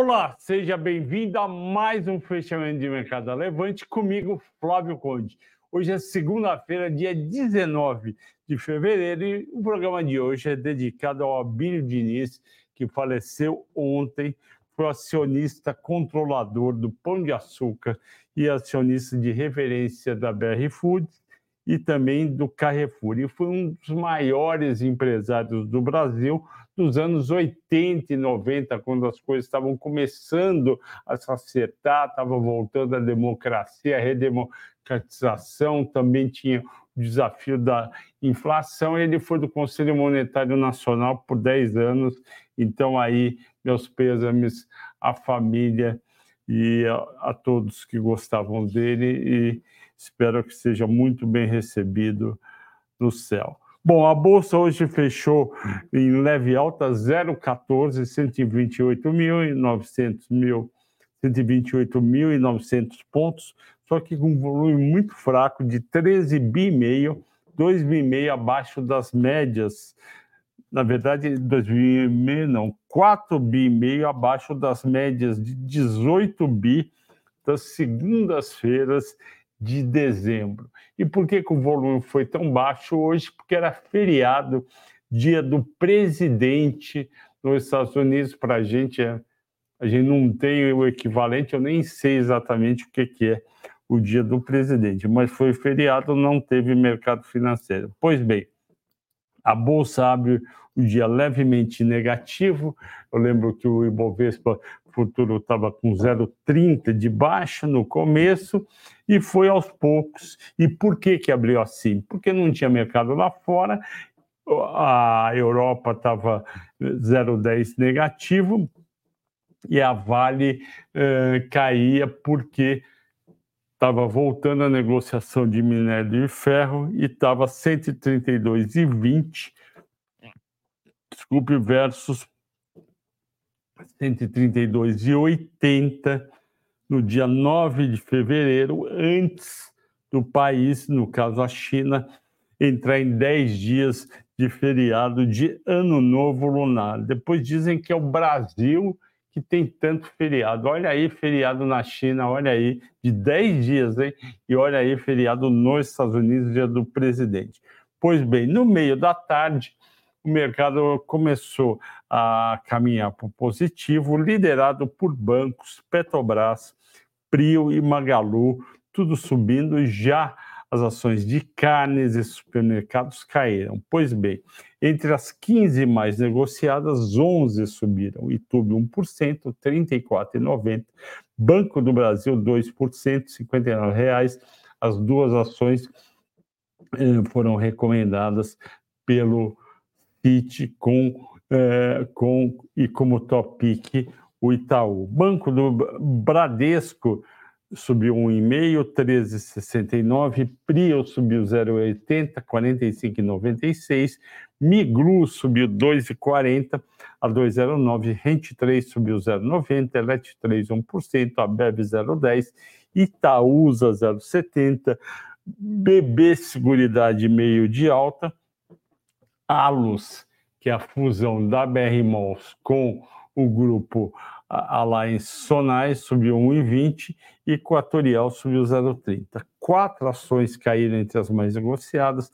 Olá, seja bem-vindo a mais um fechamento de mercado Levante comigo, Flávio Conde. Hoje é segunda-feira, dia 19 de fevereiro, e o programa de hoje é dedicado ao Abílio Diniz, que faleceu ontem, foi acionista controlador do Pão de Açúcar e acionista de referência da BR Foods e também do Carrefour. E foi um dos maiores empresários do Brasil dos anos 80 e 90, quando as coisas estavam começando a se acertar, estava voltando a democracia, a redemocratização, também tinha o desafio da inflação. Ele foi do Conselho Monetário Nacional por 10 anos, então aí meus pêsames à família e a, a todos que gostavam dele e espero que seja muito bem recebido no céu. Bom, a bolsa hoje fechou em leve alta 0,14, 128.900 mil, 128.900 pontos, só que com um volume muito fraco de 13 bi meio, 2 bi meio abaixo das médias. Na verdade, 2 bi meio não, 4 bi meio abaixo das médias de 18 bi das segundas-feiras de dezembro. E por que, que o volume foi tão baixo hoje? Porque era feriado, dia do presidente nos Estados Unidos. Para a gente, é, a gente não tem o equivalente, eu nem sei exatamente o que, que é o dia do presidente, mas foi feriado, não teve mercado financeiro. Pois bem, a bolsa abre o dia levemente negativo. Eu lembro que o Ibovespa futuro estava com 0,30 de baixa no começo e foi aos poucos. E por que, que abriu assim? Porque não tinha mercado lá fora, a Europa estava 0,10 negativo e a Vale eh, caía porque estava voltando a negociação de minério de ferro e estava 132,20 desculpe, versus 132,80 no dia 9 de fevereiro, antes do país, no caso a China, entrar em 10 dias de feriado de Ano Novo Lunar. Depois dizem que é o Brasil que tem tanto feriado. Olha aí, feriado na China, olha aí, de 10 dias, hein? E olha aí, feriado nos Estados Unidos, dia do presidente. Pois bem, no meio da tarde, o mercado começou a caminhar para o positivo, liderado por bancos, Petrobras, Prio e Magalu, tudo subindo, já as ações de carnes e supermercados caíram. Pois bem, entre as 15 mais negociadas, 11 subiram. Itube 1%, R$ 34,90. Banco do Brasil 2%, 59 reais. As duas ações eh, foram recomendadas pelo FIT com, é, com e como top pick o Itaú. Banco do Bradesco subiu 1,5, 13,69. Prio subiu 0,80, 45,96. Miglu subiu 2,40 a 2,09. Rente 3 subiu 0,90. Elet 3, 1%. Abeb 0,10. Itaúsa 0,70. BB Seguridade meio de alta. Alus, que é a fusão da BR Malls com o grupo Alliance Sonais, subiu 1,20 e Equatorial subiu 0,30. Quatro ações caíram entre as mais negociadas,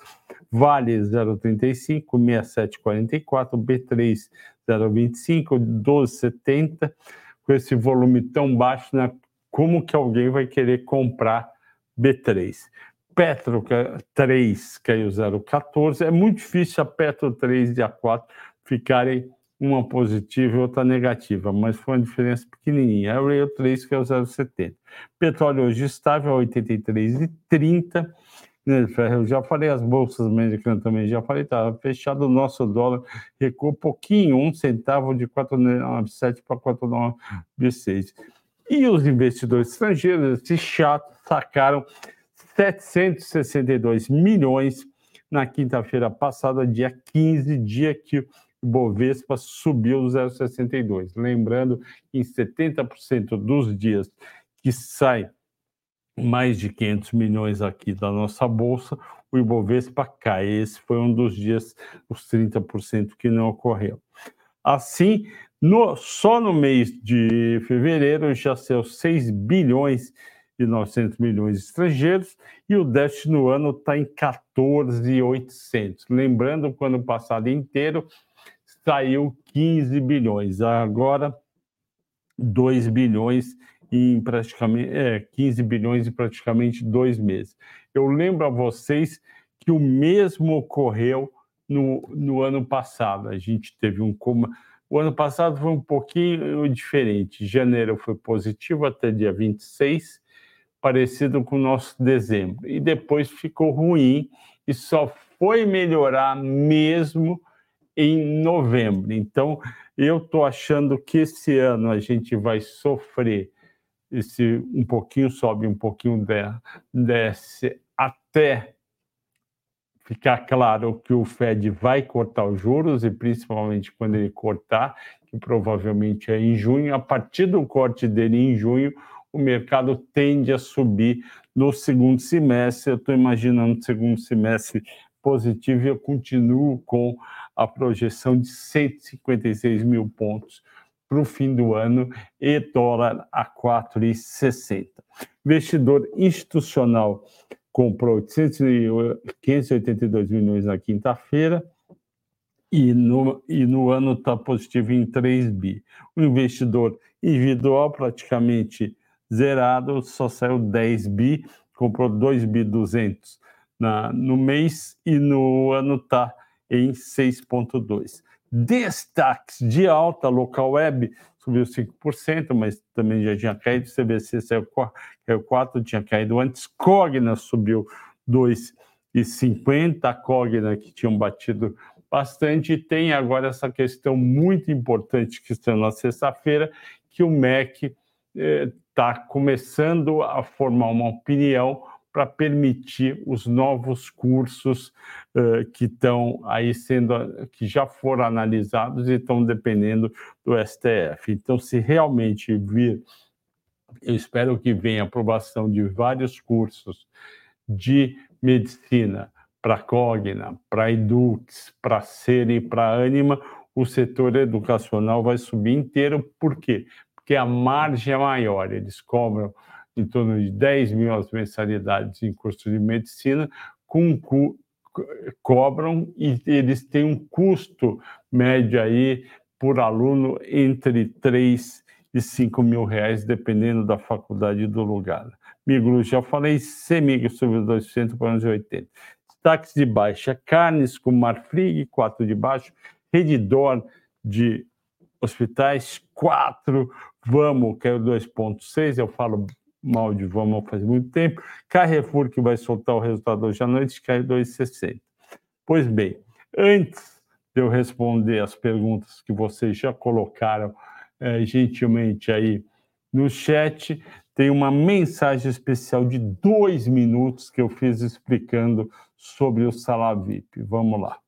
Vale 0,35, 67,44, B3 0,25, 12,70. Com esse volume tão baixo, né, como que alguém vai querer comprar B3? Petro 3 caiu 0,14. É muito difícil a Petro 3 e a 4 ficarem uma positiva e outra negativa, mas foi uma diferença pequenininha. A Rail 3 caiu 0,70. Petróleo hoje estável a 83,30. Eu já falei, as bolsas americanas também já falei, estava fechado o nosso dólar, recuou pouquinho, um centavo de 4,97 para 4,96. E os investidores estrangeiros, esses chatos, sacaram 762 milhões na quinta-feira passada, dia 15, dia que o Bovespa subiu 0,62. Lembrando que em 70% dos dias que sai mais de 500 milhões aqui da nossa bolsa, o Ibovespa cai. Esse foi um dos dias, os 30% que não ocorreu. Assim, No, só no mês de fevereiro já saiu 6 bilhões e 900 milhões estrangeiros e o déficit no ano está em 14,800. Lembrando que o ano passado inteiro saiu 15 bilhões, agora 2 bilhões em praticamente é, 15 bilhões em praticamente dois meses. Eu lembro a vocês que o mesmo ocorreu no, no ano passado. A gente teve um coma. O ano passado foi um pouquinho diferente. Janeiro foi positivo até dia 26, parecido com o nosso dezembro. E depois ficou ruim e só foi melhorar mesmo em novembro. Então, eu estou achando que esse ano a gente vai sofrer esse um pouquinho sobe, um pouquinho desce, até ficar claro que o Fed vai cortar os juros, e principalmente quando ele cortar, que provavelmente é em junho, a partir do corte dele em junho, o mercado tende a subir no segundo semestre. Eu estou imaginando segundo semestre positivo e eu continuo com a projeção de 156 mil pontos para o fim do ano e dólar a 4,60. Investidor institucional comprou 582 milhões na quinta-feira e no, e no ano está positivo em 3 bi. O investidor individual praticamente zerado, só saiu 10 bi, comprou 2 bi 200 na, no mês e no ano está em 6,2. Destaques de alta, local web subiu 5%, mas também já tinha caído, CBC saiu 4%, tinha caído antes, Cogna subiu 2,50%, a Cogna que tinham batido bastante, e tem agora essa questão muito importante que está na sexta-feira, que o MEC está eh, começando a formar uma opinião para permitir os novos cursos uh, que estão aí sendo, que já foram analisados e estão dependendo do STF. Então, se realmente vir, eu espero que venha aprovação de vários cursos de medicina para Cogna, para Edux, para Ser e para Anima, o setor educacional vai subir inteiro. Por quê? Porque a margem é maior, eles cobram em torno de 10 mil as mensalidades em curso de medicina, com, co, cobram e eles têm um custo médio aí por aluno entre 3 e 5 mil reais, dependendo da faculdade e do lugar. Migro, já falei, Semig sobre 200 para 80. Destaques de baixa, carnes com Marfrig, 4 de baixo, Redidor de hospitais, 4, Vamos, que é o 2,6, eu falo mal de Vamos faz muito tempo. Carrefour, que vai soltar o resultado hoje à noite, cai 2,60. Pois bem, antes de eu responder as perguntas que vocês já colocaram é, gentilmente aí no chat, tem uma mensagem especial de dois minutos que eu fiz explicando sobre o Sala VIP. Vamos lá.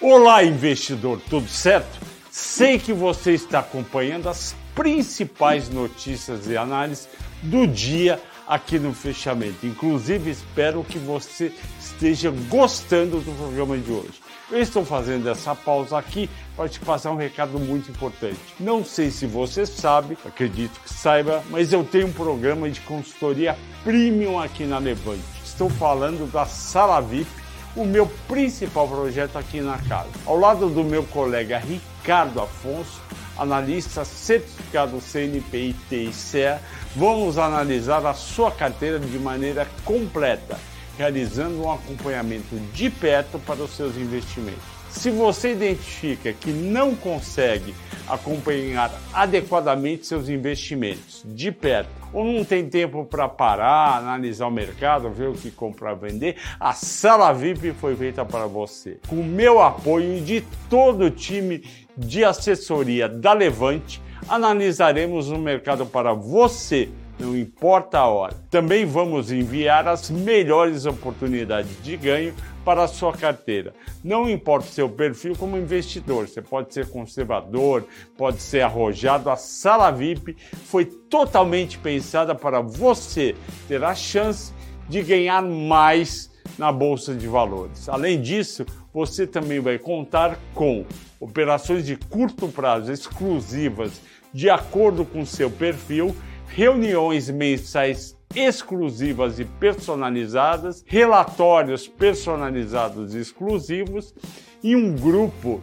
Olá, investidor, tudo certo? Sei que você está acompanhando as principais notícias e análises do dia aqui no fechamento. Inclusive, espero que você esteja gostando do programa de hoje. Eu estou fazendo essa pausa aqui para te passar um recado muito importante. Não sei se você sabe, acredito que saiba, mas eu tenho um programa de consultoria premium aqui na Levante. Estou falando da Sala VIP, o meu principal projeto aqui na casa. Ao lado do meu colega Ricardo Afonso, analista certificado CNPI TICE, vamos analisar a sua carteira de maneira completa, realizando um acompanhamento de perto para os seus investimentos. Se você identifica que não consegue acompanhar adequadamente seus investimentos de perto, ou não tem tempo para parar, analisar o mercado, ver o que comprar, vender, a sala VIP foi feita para você. Com o meu apoio e de todo o time de assessoria da Levante, analisaremos o mercado para você, não importa a hora. Também vamos enviar as melhores oportunidades de ganho para a sua carteira. Não importa o seu perfil como investidor, você pode ser conservador, pode ser arrojado. A sala VIP foi totalmente pensada para você ter a chance de ganhar mais na Bolsa de Valores. Além disso, você também vai contar com operações de curto prazo exclusivas de acordo com seu perfil, reuniões mensais exclusivas e personalizadas, relatórios personalizados e exclusivos e um grupo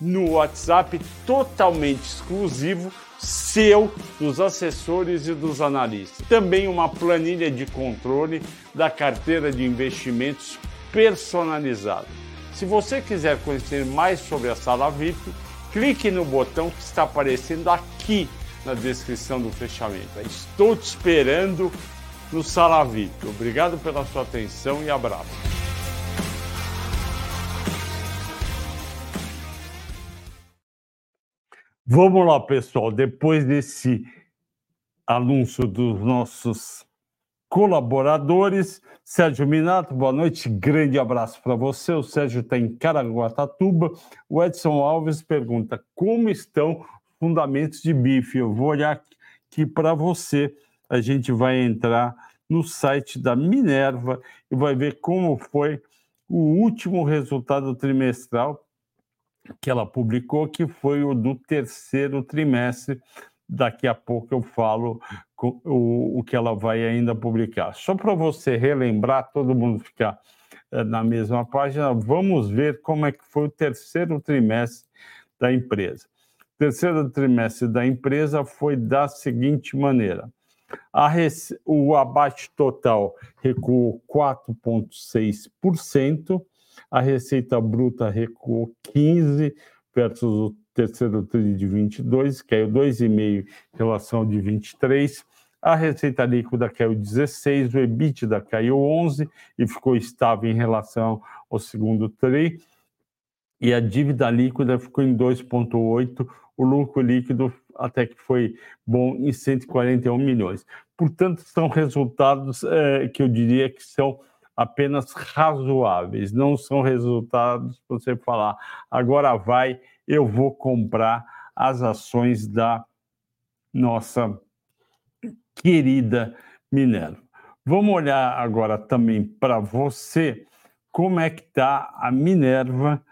no WhatsApp totalmente exclusivo seu, dos assessores e dos analistas. Também uma planilha de controle da carteira de investimentos personalizada. Se você quiser conhecer mais sobre a sala VIP, clique no botão que está aparecendo aqui na descrição do fechamento. Estou te esperando no Sala VIP. Obrigado pela sua atenção e abraço. Vamos lá, pessoal. Depois desse anúncio dos nossos colaboradores, Sérgio Minato, boa noite, grande abraço para você. O Sérgio está em Caraguatatuba. O Edson Alves pergunta como estão fundamentos de bife. Eu vou olhar aqui para você. A gente vai entrar no site da Minerva e vai ver como foi o último resultado trimestral que ela publicou, que foi o do terceiro trimestre. Daqui a pouco eu falo o, o que ela vai ainda publicar. Só para você relembrar, todo mundo ficar é, na mesma página, vamos ver como é que foi o terceiro trimestre da empresa. Terceiro trimestre da empresa foi da seguinte maneira: rece... o abate total recuou 4,6%, a receita bruta recuou 15 versus o terceiro TRI de 22, caiu 2,5 em relação de 23. A receita líquida caiu 16, o EBITDA caiu 11 e ficou estável em relação ao segundo TRI. E a dívida líquida ficou em 2,8, o lucro líquido até que foi bom em 141 milhões. Portanto, são resultados é, que eu diria que são apenas razoáveis, não são resultados para você falar, agora vai, eu vou comprar as ações da nossa querida Minerva. Vamos olhar agora também para você como é que está a Minerva,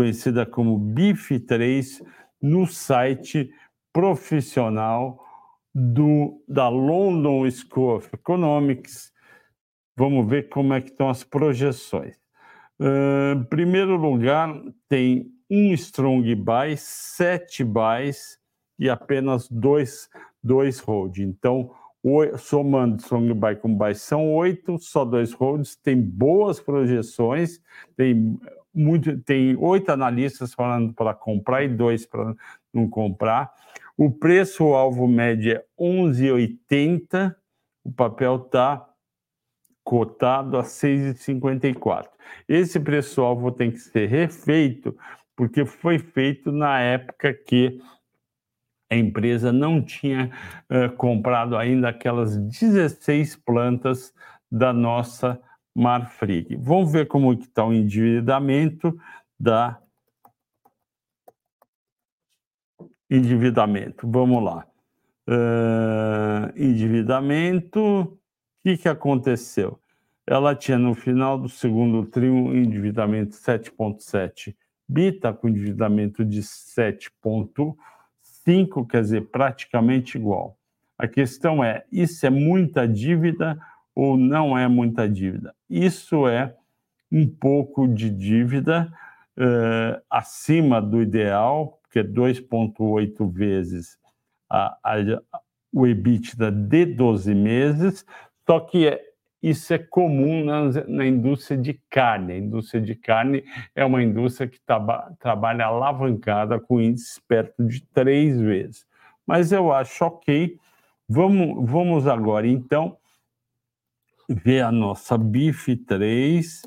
conhecida como BIF3, no site profissional do, da London School of Economics, Vamos ver como é que estão as projeções. Uh, em primeiro lugar, tem um strong buy, sete buys e apenas dois, dois hold. Então, somando strong buy com buy são oito, só dois holds, tem boas projeções, tem muito, tem oito analistas falando para comprar e dois para não comprar. O preço alvo médio é 11,80, o papel está cotado a 6,54. Esse preço-alvo tem que ser refeito, porque foi feito na época que a empresa não tinha uh, comprado ainda aquelas 16 plantas da nossa Marfrig. Vamos ver como está o endividamento da endividamento. Vamos lá. Uh, endividamento que, que aconteceu? Ela tinha no final do segundo trio um endividamento 7,7 bi, está com endividamento de 7,5, quer dizer, praticamente igual. A questão é: isso é muita dívida ou não é muita dívida? Isso é um pouco de dívida uh, acima do ideal, que é 2,8 vezes a, a, o EBITDA de 12 meses, só que é, isso é comum na, na, indústria de carne. A indústria de carne é uma indústria que traba, trabalha alavancada com índice perto de três vezes. Mas eu acho ok. Vamos, vamos agora, então, ver a nossa BIF 3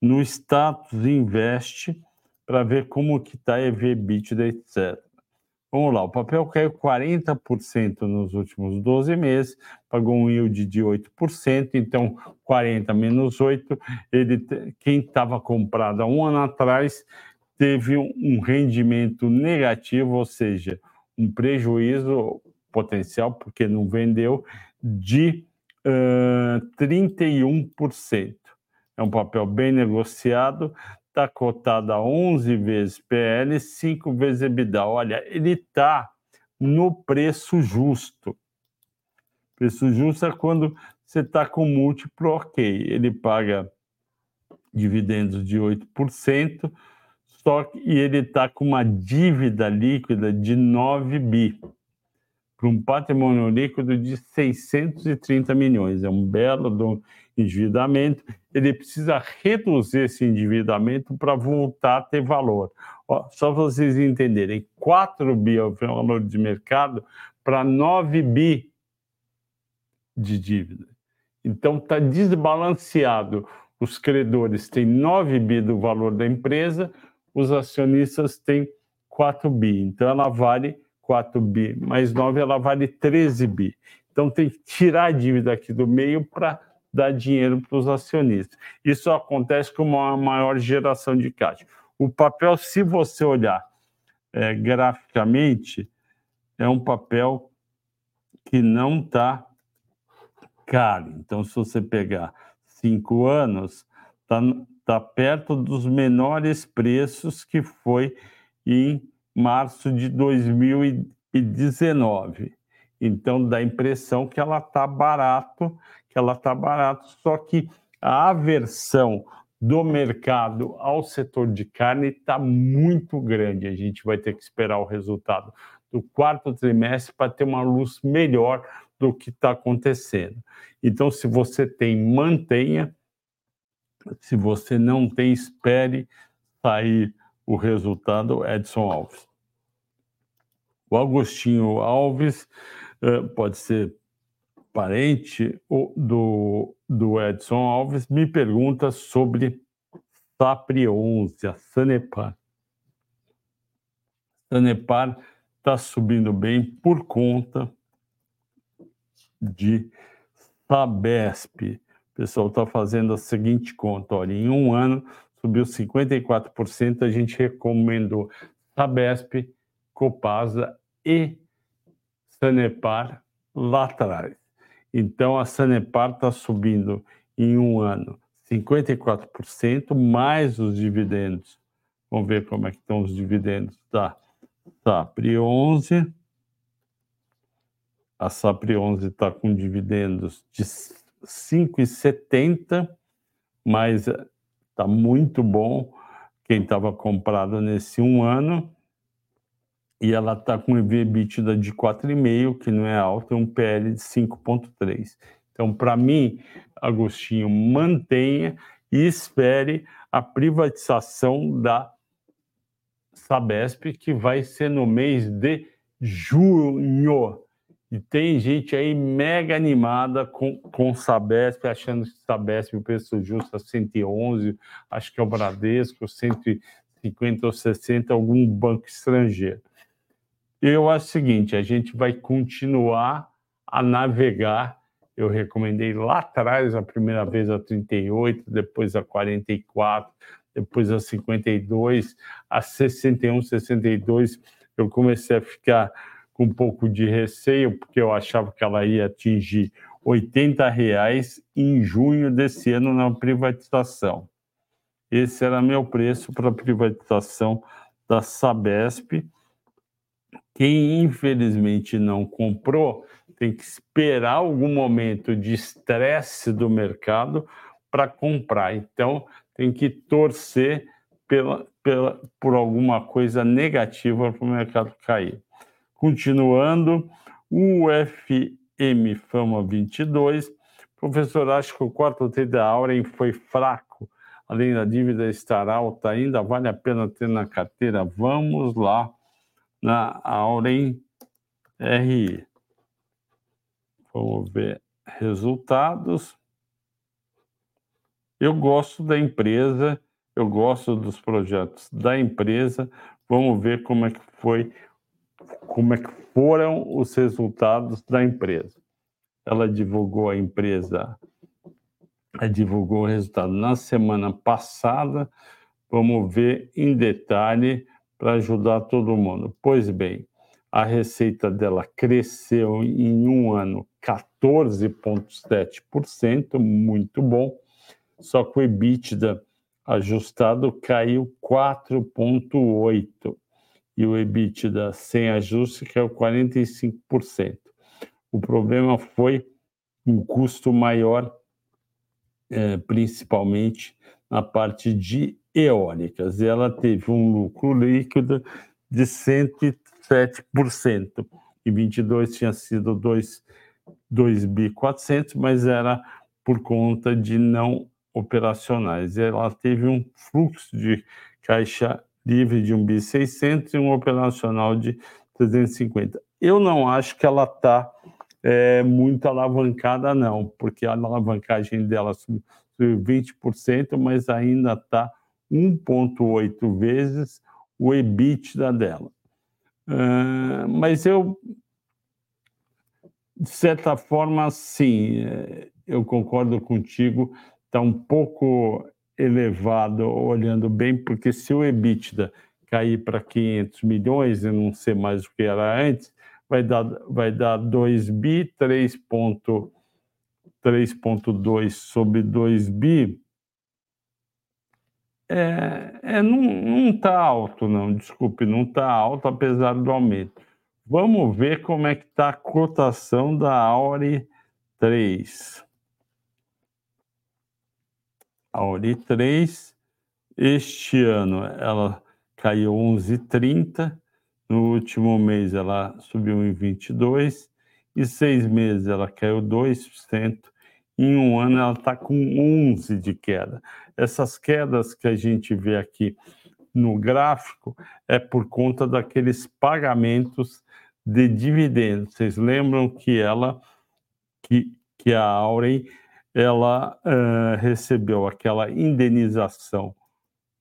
no status invest para ver como que está EV, EBITDA, etc. Vamos lá, o papel caiu 40% nos últimos 12 meses, pagou um yield de 8%, então 40 menos 8, ele, quem estava comprado há um ano atrás teve um rendimento negativo, ou seja, um prejuízo potencial, porque não vendeu, de uh, 31%. é um papel bem negociado, está cotado a 11 vezes PL, 5 vezes EBITDA. Olha, ele está no preço justo. Preço justo é quando você está com múltiplo ok. Ele paga dividendos de 8%, só que e ele está com uma dívida líquida de 9 bi para um patrimônio líquido de 630 milhões. É um belo endividamento. Ele precisa reduzir esse endividamento para voltar a ter valor. Ó, só para vocês entenderem, 4 bi é o valor de mercado para 9 bi de dívida. Então está desbalanceado. Os credores têm 9 bi do valor da empresa, os acionistas têm 4 bi. Então ela vale 4 bi mais 9, ela vale 13 bi. Então tem que tirar a dívida aqui do meio para dar dinheiro para os acionistas. Isso acontece com uma maior geração de caixa. O papel, se você olhar é, graficamente, é um papel que não está caro. Então, se você pegar cinco anos, está tá perto dos menores preços que foi em março de 2019. Então dá a impressão que ela está barato, que ela está barato, só que a aversão do mercado ao setor de carne está muito grande. A gente vai ter que esperar o resultado do quarto trimestre para ter uma luz melhor do que está acontecendo. Então, se você tem, mantenha. Se você não tem, espere sair o resultado Edson Alves. O Agostinho Alves uh, pode ser parente do, do Edson Alves, me pergunta sobre Sapri 11, a Sanepar. Sanepar está subindo bem por conta de Sabesp. O pessoal está fazendo a seguinte conta: olha, em um ano subiu 54%, a gente recomendou Sabesp, Copasa e Sanepar lá atrás. Então, a Sanepar está subindo em um ano 54%, mais os dividendos. Vamos ver como é que estão os dividendos da SAPRI 11. A SAPRI 11 está com dividendos de 5,70, mas está muito bom quem estava comprado nesse um ano. E ela está com EBITDA de 4,5, que não é alto, e um PL de 5,3. Então, para mim, Agostinho, mantenha e espere a privatização da Sabesp, que vai ser no mês de junho. E tem gente aí mega animada com, com Sabesp, achando que Sabesp, o preço justo é 111, acho que é o Bradesco, 150 ou 60, algum banco estrangeiro. Eu acho o seguinte, a gente vai continuar a navegar. Eu recomendei lá atrás, a primeira vez a 38, depois a 44, depois a 52, a 61, 62. Eu comecei a ficar com um pouco de receio, porque eu achava que ela ia atingir 80 reais em junho desse ano na privatização. Esse era meu preço para a privatização da Sabesp. Quem infelizmente não comprou tem que esperar algum momento de estresse do mercado para comprar. Então, tem que torcer pela, pela, por alguma coisa negativa para o mercado cair. Continuando, o FM Fama 22. Professor, acho que o quarto T da Auren foi fraco. Além da dívida estar alta ainda, vale a pena ter na carteira? Vamos lá na Auren RI. Vamos ver resultados. Eu gosto da empresa, eu gosto dos projetos da empresa. Vamos ver como é que foi como é que foram os resultados da empresa. Ela divulgou a empresa, divulgou o resultado na semana passada. Vamos ver em detalhe para ajudar todo mundo. Pois bem, a receita dela cresceu em um ano 14,7%, muito bom. só que o EBITDA ajustado caiu 4,8% e o EBITDA sem ajuste caiu 45%. O problema foi um custo maior, eh, principalmente na parte de eólicas, e ela teve um lucro líquido de 107%. Em 22 tinha sido 2, 2 bi 400, mas era por conta de não operacionais. Ela teve um fluxo de caixa livre de 1 bi 600 e um operacional de 350. Eu não acho que ela está é, muito alavancada, não, porque a alavancagem dela subiu 20%, mas ainda está 1,8 vezes o EBITDA dela. Uh, mas eu, de certa forma, sim, é, eu concordo contigo, está um pouco elevado, olhando bem, porque se o EBITDA cair para 500 milhões e não ser mais o que era antes, vai dar, vai dar 2 bi, 3,2 sobre 2 bi. É, é, não está alto, não, desculpe, não está alto, apesar do aumento. Vamos ver como é que está a cotação da Auri 3. Auri 3, este ano ela caiu 11,30, no último mês ela subiu em 22, e seis meses ela caiu 2%, em um ano ela está com 11 de queda. Essas quedas que a gente vê aqui no gráfico é por conta daqueles pagamentos de dividendos. Vocês lembram que ela, que, que a Auren ela uh, recebeu aquela indenização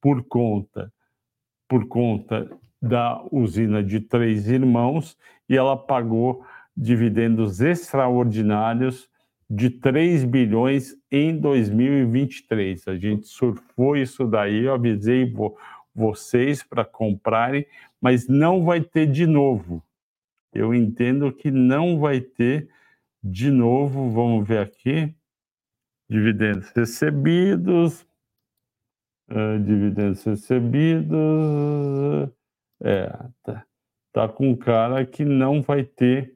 por conta por conta da usina de Três Irmãos e ela pagou dividendos extraordinários de 3 bilhões em 2023. A gente surfou isso daí, eu avisei vo vocês para comprarem, mas não vai ter de novo. Eu entendo que não vai ter de novo. Vamos ver aqui dividendos recebidos, uh, dividendos recebidos, é, tá, tá com cara que não vai ter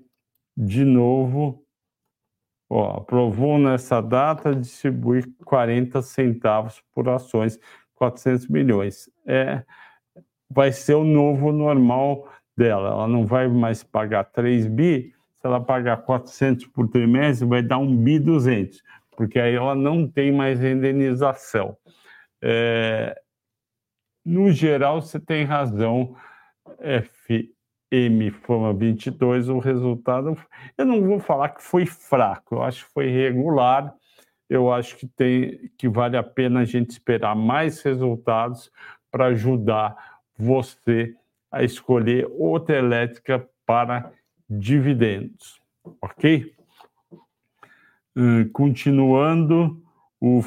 de novo, ó, aprovou nessa data distribuir 40 centavos por ações, 400 milhões. É, vai ser o novo normal dela, ela não vai mais pagar 3 bi, se ela pagar 400 por trimestre, vai dar 1 bi 200 porque aí ela não tem mais indenização. É, no geral, você tem razão, FM Fama 22, o resultado, eu não vou falar que foi fraco, eu acho que foi regular, eu acho que, tem, que vale a pena a gente esperar mais resultados para ajudar você a escolher outra elétrica para dividendos, ok? Hum, continuando, o,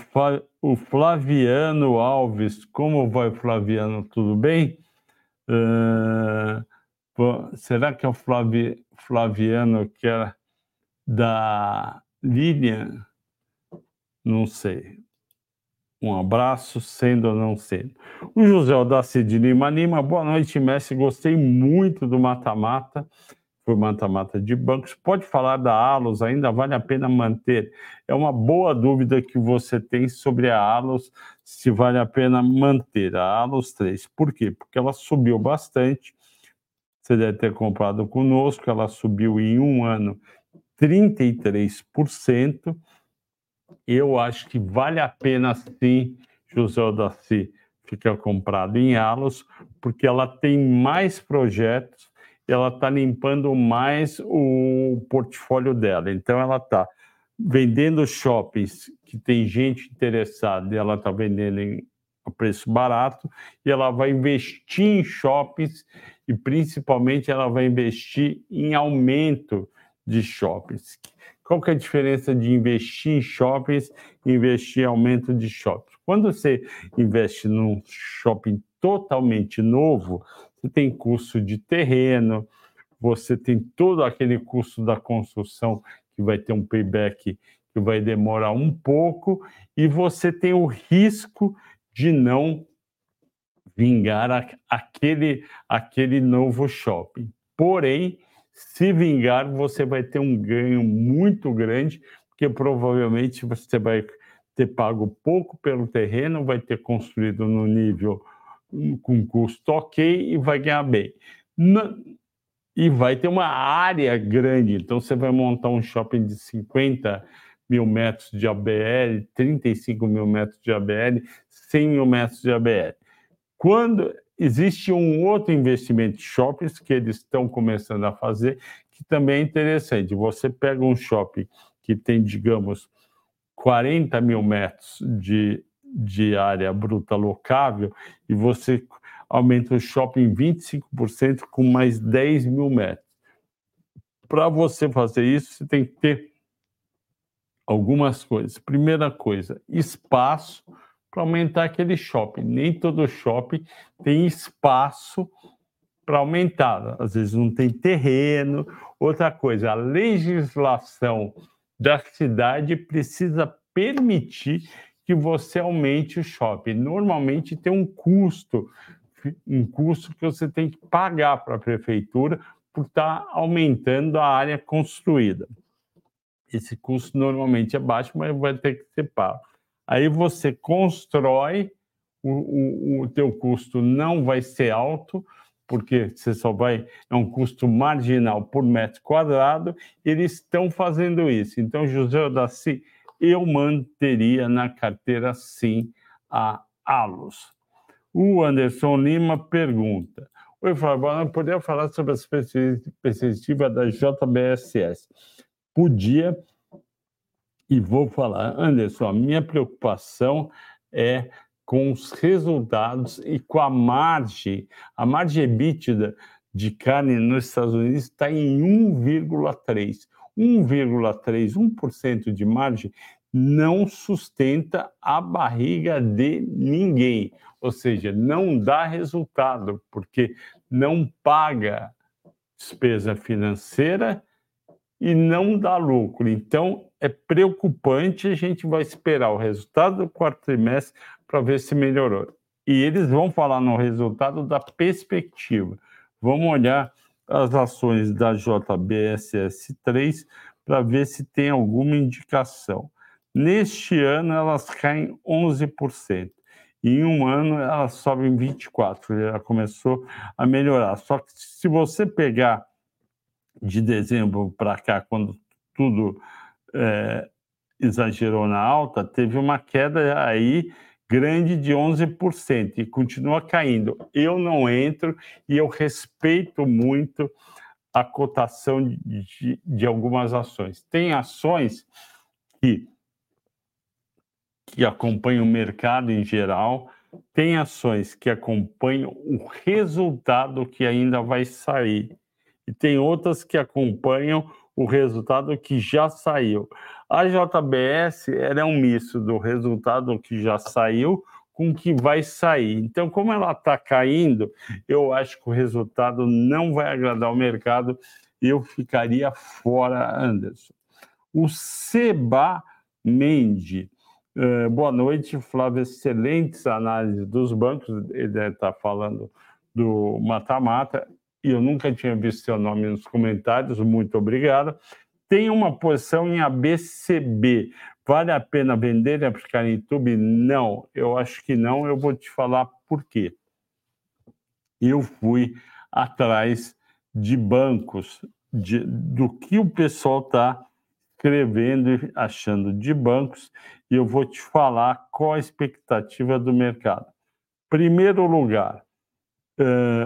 o, Flaviano Alves. Como vai, Flaviano? Tudo bem? Uh, será que é o Flavi, Flaviano que era da Lilian? Não sei. Um abraço, sendo ou não sendo. O José Odaci de Lima Lima, boa noite, mestre. Gostei muito do mata-mata por mata-mata de bancos. Pode falar da Alos, ainda vale a pena manter? É uma boa dúvida que você tem sobre a Alos, se vale a pena manter a Alos 3. Por quê? Porque ela subiu bastante. Você deve ter comprado conosco, ela subiu em um ano 33%. Eu acho que vale a pena sim, José Odaci, ficar comprado em Alos, porque ela tem mais projetos ela está limpando mais o portfólio dela. Então, ela está vendendo shoppings que tem gente interessada e ela está vendendo em a preço barato e ela vai investir em shoppings e principalmente ela vai investir em aumento de shoppings. Qual que é a diferença de investir em shoppings e investir em aumento de shoppings? Quando você investe num shopping totalmente novo, você tem custo de terreno, você tem todo aquele custo da construção que vai ter um payback que vai demorar um pouco, e você tem o risco de não vingar a, aquele, aquele novo shopping. Porém, se vingar, você vai ter um ganho muito grande, porque provavelmente você vai ter pago pouco pelo terreno, vai ter construído no nível com custo ok e vai ganhar bem. e vai ter uma área grande, então você vai montar um shopping de 50 mil metros de ABL, 35 mil metros de ABL, 100 mil metros de ABL. Quando existe um outro investimento de shoppings que eles estão começando a fazer, que também é interessante. Você pega um shopping que tem, digamos, 40 mil metros de, de área bruta locável e você aumenta o shopping 25% com mais 10 mil metros. Para você fazer isso, você tem que ter algumas coisas. Primeira coisa, espaço para aumentar aquele shopping. Nem todo shopping tem espaço para aumentar. Às vezes não tem terreno. Outra coisa, a legislação da cidade precisa permitir que você aumente o shopping. Normalmente tem um custo, um custo que você tem que pagar para a prefeitura por estar tá aumentando a área construída. Esse custo normalmente é baixo, mas vai ter que ser pago. Aí você constrói, o, o, o teu custo não vai ser alto, porque você só vai é um custo marginal por metro quadrado. Eles estão fazendo isso. Então, José Odaci, eu manteria na carteira sim a Alus. O Anderson Lima pergunta: Oi, eu poderia falar sobre a perspectiva da JBSS? Podia, e vou falar, Anderson, a minha preocupação é com os resultados e com a margem. A margem EBITDA de carne nos Estados Unidos está em 1,3. 1,3, 1% de margem não sustenta a barriga de ninguém. Ou seja, não dá resultado, porque não paga despesa financeira e não dá lucro. Então, é preocupante. A gente vai esperar o resultado do quarto trimestre para ver se melhorou. E eles vão falar no resultado da perspectiva. Vamos olhar as ações da JBSS3 para ver se tem alguma indicação. Neste ano, elas caem 11%. Em um ano, elas sobem 24%. Já começou a melhorar. Só que se você pegar de dezembro para cá, quando tudo é, exagerou na alta, teve uma queda aí grande de 11% e continua caindo. Eu não entro e eu respeito muito a cotação de, de, algumas ações. Tem ações que, que acompanham o mercado em geral, tem ações que acompanham o resultado que ainda vai sair, e tem outras que acompanham o resultado que já saiu. A JBS é um misto do resultado que já saiu com o que vai sair. Então, como ela está caindo, eu acho que o resultado não vai agradar o mercado eu ficaria fora, Anderson. O Seba Mendes. Uh, boa noite, Flávio. Excelentes análises dos bancos. Ele está falando do mata-mata e eu nunca tinha visto seu nome nos comentários, muito obrigado. Tem uma posição em ABCB. Vale a pena vender e aplicar em YouTube? Não, eu acho que não. Eu vou te falar por quê. Eu fui atrás de bancos, de, do que o pessoal está escrevendo e achando de bancos, e eu vou te falar qual a expectativa do mercado. Primeiro lugar,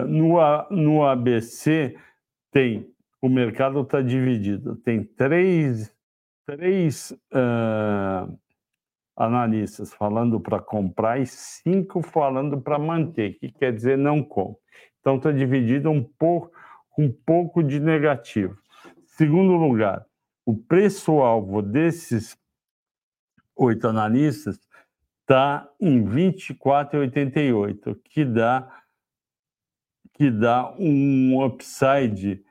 no, no ABC tem o mercado está dividido, tem três, três uh, analistas falando para comprar e cinco falando para manter, que quer dizer não compra. Então está dividido um pouco, um pouco de negativo. Segundo lugar, o preço-alvo desses oito analistas está em 24,88, que dá que dá um upside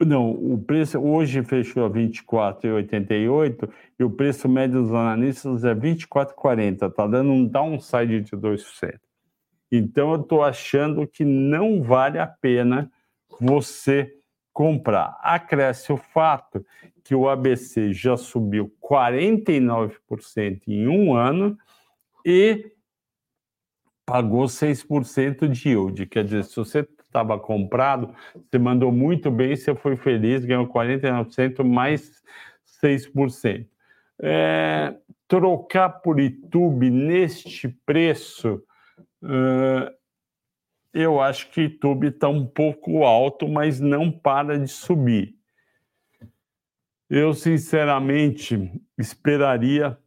Não, o preço hoje fechou a 24,88 e o preço médio dos analistas é 24,40. Está dando um downside de 2%. Então, eu estou achando que não vale a pena você comprar. Acresce o fato que o ABC já subiu 49% em um ano e pagou 6% de yield. Quer dizer, se você estava comprado, você mandou muito bem, você foi feliz, ganhou 49% mais 6%. É, trocar por YouTube neste preço Uh, eu acho que YouTube está um pouco alto, mas não para de subir. Eu, sinceramente, esperaria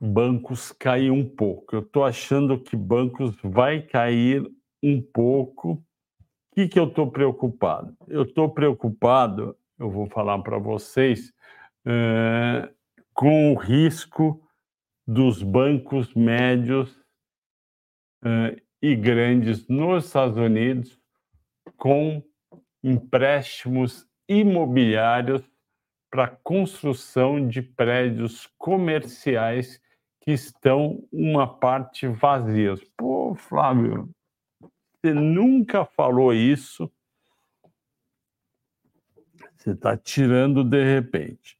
bancos cair um pouco. Eu estou achando que bancos vai cair um pouco. O que, que eu estou preocupado? Eu estou preocupado, eu vou falar para vocês, uh, com o risco dos bancos médios uh, e grandes nos Estados Unidos com empréstimos imobiliários para construção de prédios comerciais que estão uma parte vazias. Pô, Flávio, você nunca falou isso. Você está tirando de repente.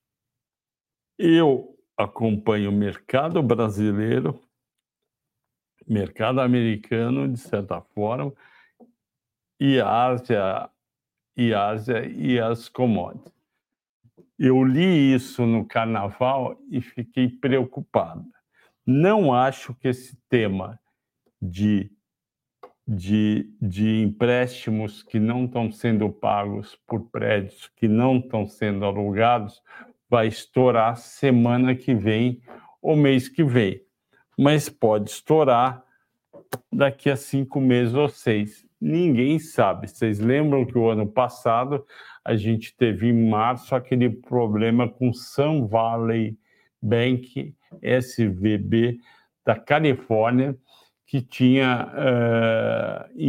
Eu acompanho o mercado brasileiro mercado americano, de certa forma, e a Ásia, e Ásia e as commodities. Eu li isso no carnaval e fiquei preocupado. Não acho que esse tema de, de, de empréstimos que não estão sendo pagos por prédios que não estão sendo alugados vai estourar semana que vem ou mês que vem mas pode estourar daqui a cinco meses ou seis. Ninguém sabe. Vocês lembram que o ano passado a gente teve em março aquele problema com Sun Valley Bank, SVB, da Califórnia, que tinha uh,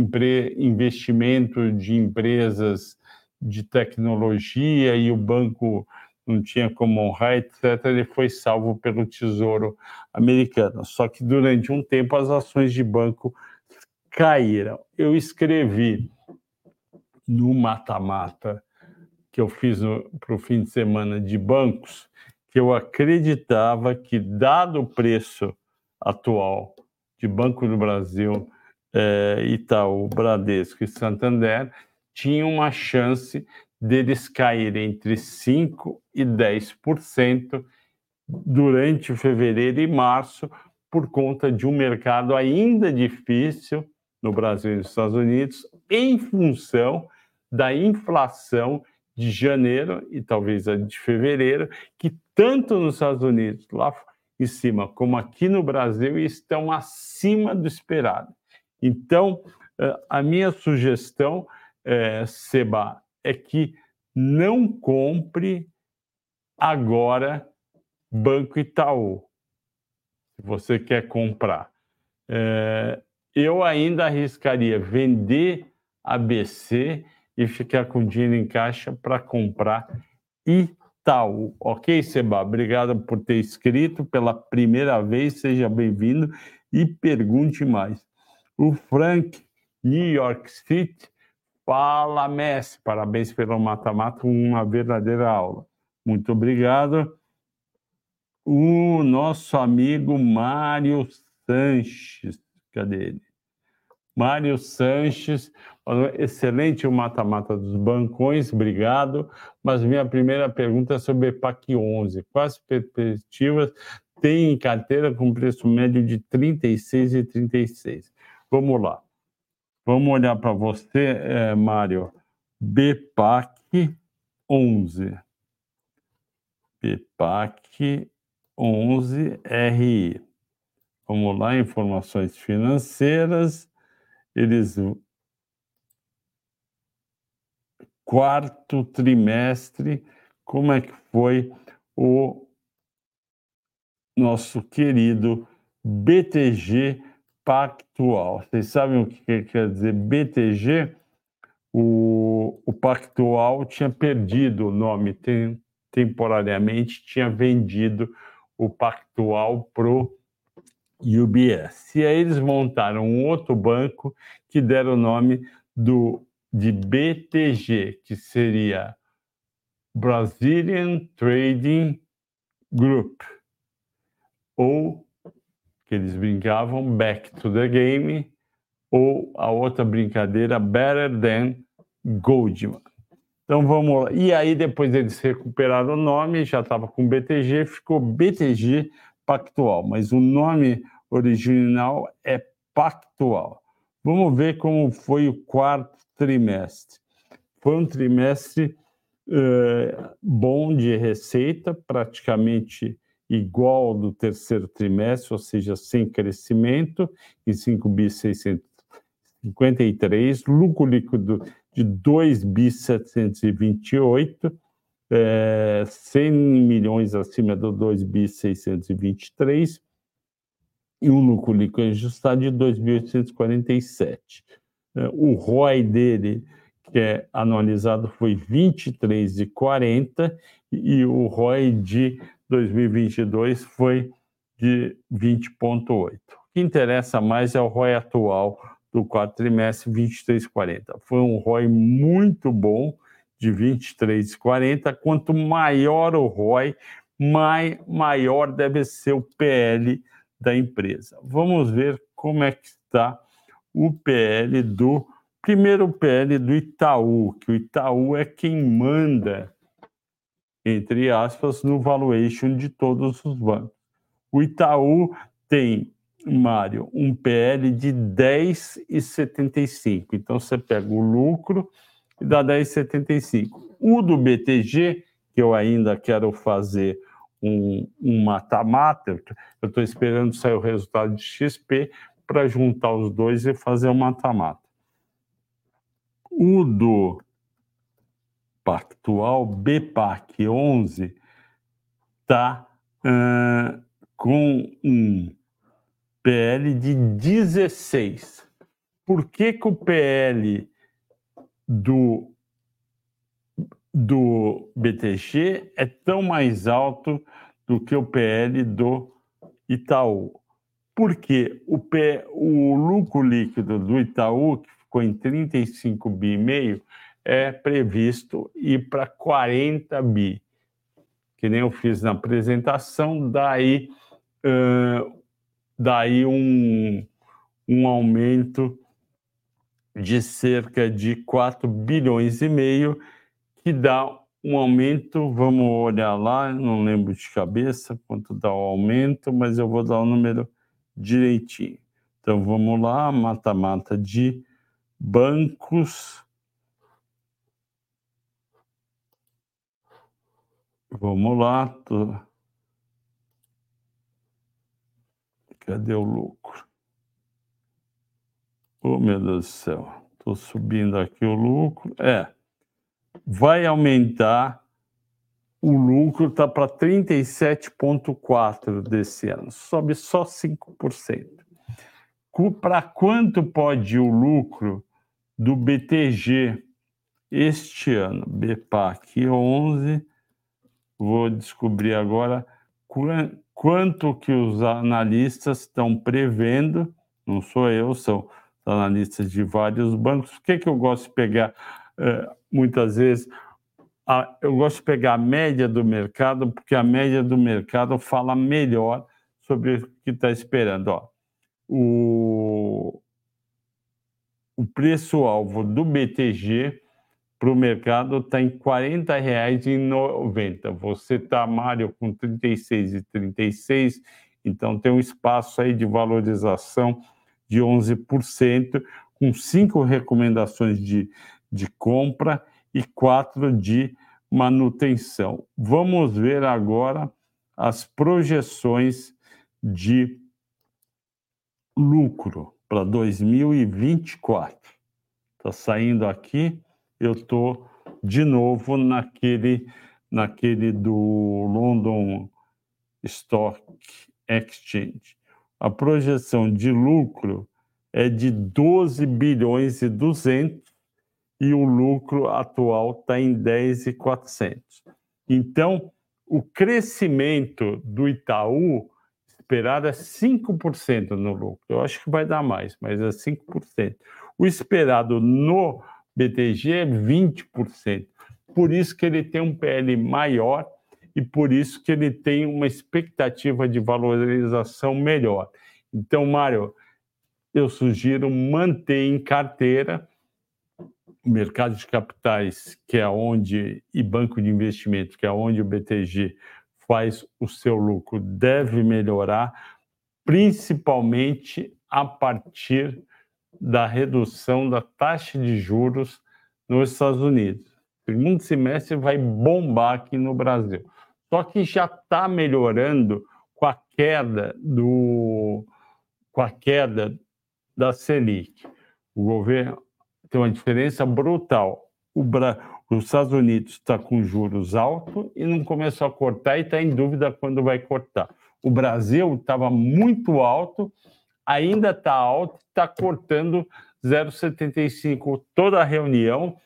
investimento de empresas de tecnologia e o banco não tinha como honrar, etc., ele foi salvo pelo Tesouro americano. Só que durante um tempo as ações de banco caíram. Eu escrevi no mata-mata que eu fiz para o fim de semana de bancos que eu acreditava que, dado o preço atual de Banco do Brasil, eh, Itaú, Bradesco e Santander, tinha uma chance deles caírem entre 5% e 10% durante fevereiro e março, por conta de um mercado ainda difícil no Brasil e nos Estados Unidos, em função da inflação de janeiro e talvez a de fevereiro, que tanto nos Estados Unidos, lá em cima, como aqui no Brasil, estão acima do esperado. Então, eh, a minha sugestão, é, Seba, é que não compre agora Banco Itaú, se você quer comprar. É, eu ainda arriscaria vender ABC e ficar com dinheiro em caixa para comprar Itaú. Ok, Seba? Obrigado por ter escrito pela primeira vez, seja bem-vindo e pergunte mais. O Frank, New York City, Fala, Messi. Parabéns pelo mata-mata, uma verdadeira aula. Muito obrigado. O nosso amigo Mário Sanches. Cadê ele? Mário Sanches, excelente o mata-mata dos bancões, obrigado. Mas minha primeira pergunta é sobre PAC 11. Quais perspectivas tem em carteira com preço médio de 36 e 36? Vamos lá. Vamos olhar para você, é, Mário. BPAC 11. BPAC 11 RI. Vamos lá, informações financeiras. Eles quarto trimestre, como é que foi o nosso querido BTG Pactual. Vocês sabem o que quer dizer BTG? o, o Pactual tinha perdido o nome tem, temporariamente, tinha vendido o Pactual para o UBS. E aí eles montaram um outro banco que deram o nome do, de BTG, que seria Brazilian Trading Group, ou que eles brincavam Back to the Game, ou a outra brincadeira Better Than Goldman. Então vamos lá. E aí depois eles recuperaram o nome, já estava com BTG, ficou BTG Pactual, mas o nome original é Pactual. Vamos ver como foi o quarto trimestre. Foi um trimestre uh, bom de receita, praticamente igual ao do terceiro trimestre, ou seja, sem crescimento, em 5.653, lucro líquido de 2.728, é, 100 milhões acima do 2.623 e um lucro líquido ajustado de 2.847. É, o ROI dele, que é anualizado, foi 23,40 e o ROI de 2022 foi de 20,8. O que interessa mais é o ROI atual do quarto trimestre, 23,40. Foi um ROI muito bom, de 23,40. Quanto maior o ROI, mai, maior deve ser o PL da empresa. Vamos ver como é que está o PL do. Primeiro, PL do Itaú, que o Itaú é quem manda, entre aspas, no valuation de todos os bancos. O Itaú tem Mário, um PL de 10,75. Então você pega o lucro e dá 10,75. O do BTG, que eu ainda quero fazer um mata-mata, eu estou esperando sair o resultado de XP para juntar os dois e fazer um mata-mata. O do Pactual, BPAC 11, está uh, com um PL de 16. Por que, que o PL do, do BTG é tão mais alto do que o PL do Itaú? Porque o, P, o lucro líquido do Itaú, que ficou em 35 bi e meio, é previsto ir para 40 bi. Que nem eu fiz na apresentação, daí uh, daí um, um aumento de cerca de 4 bilhões e meio, que dá um aumento, vamos olhar lá, não lembro de cabeça quanto dá o aumento, mas eu vou dar o número direitinho. Então vamos lá, mata-mata de bancos. Vamos lá. Tô... Cadê o lucro? Oh, meu Deus do céu. Estou subindo aqui o lucro. É. Vai aumentar. O lucro está para 37,4% desse ano. Sobe só 5%. Para quanto pode o lucro do BTG este ano? BPAC 11. Vou descobrir agora quanto que os analistas estão prevendo, não sou eu, são analistas de vários bancos. O que, que eu gosto de pegar muitas vezes? Eu gosto de pegar a média do mercado, porque a média do mercado fala melhor sobre o que está esperando. Ó, o, o preço-alvo do BTG para o mercado está em R$ 40,90. Você está, Mário, com R$ 36,36, então tem um espaço aí de valorização de 11%, com cinco recomendações de, de compra e quatro de manutenção. Vamos ver agora as projeções de lucro para 2024. Está saindo aqui eu estou de novo naquele, naquele do London Stock Exchange. A projeção de lucro é de 12 bilhões e 200 e o lucro atual está em 10,400. Então, o crescimento do Itaú esperado é 5% no lucro. Eu acho que vai dar mais, mas é 5%. O esperado no BTG é 20%. Por isso que ele tem um PL maior e por isso que ele tem uma expectativa de valorização melhor. Então, Mário, eu sugiro manter em carteira mercado de capitais, que é onde, e banco de investimento, que é onde o BTG faz o seu lucro, deve melhorar, principalmente a partir da redução da taxa de juros nos Estados Unidos. Segundo semestre vai bombar aqui no Brasil. Só que já está melhorando com a queda do com a queda da Selic. O governo tem uma diferença brutal. O Bra... Os Estados Unidos está com juros altos e não começou a cortar e está em dúvida quando vai cortar. O Brasil estava muito alto, ainda está alto, está cortando 0,75 toda a reunião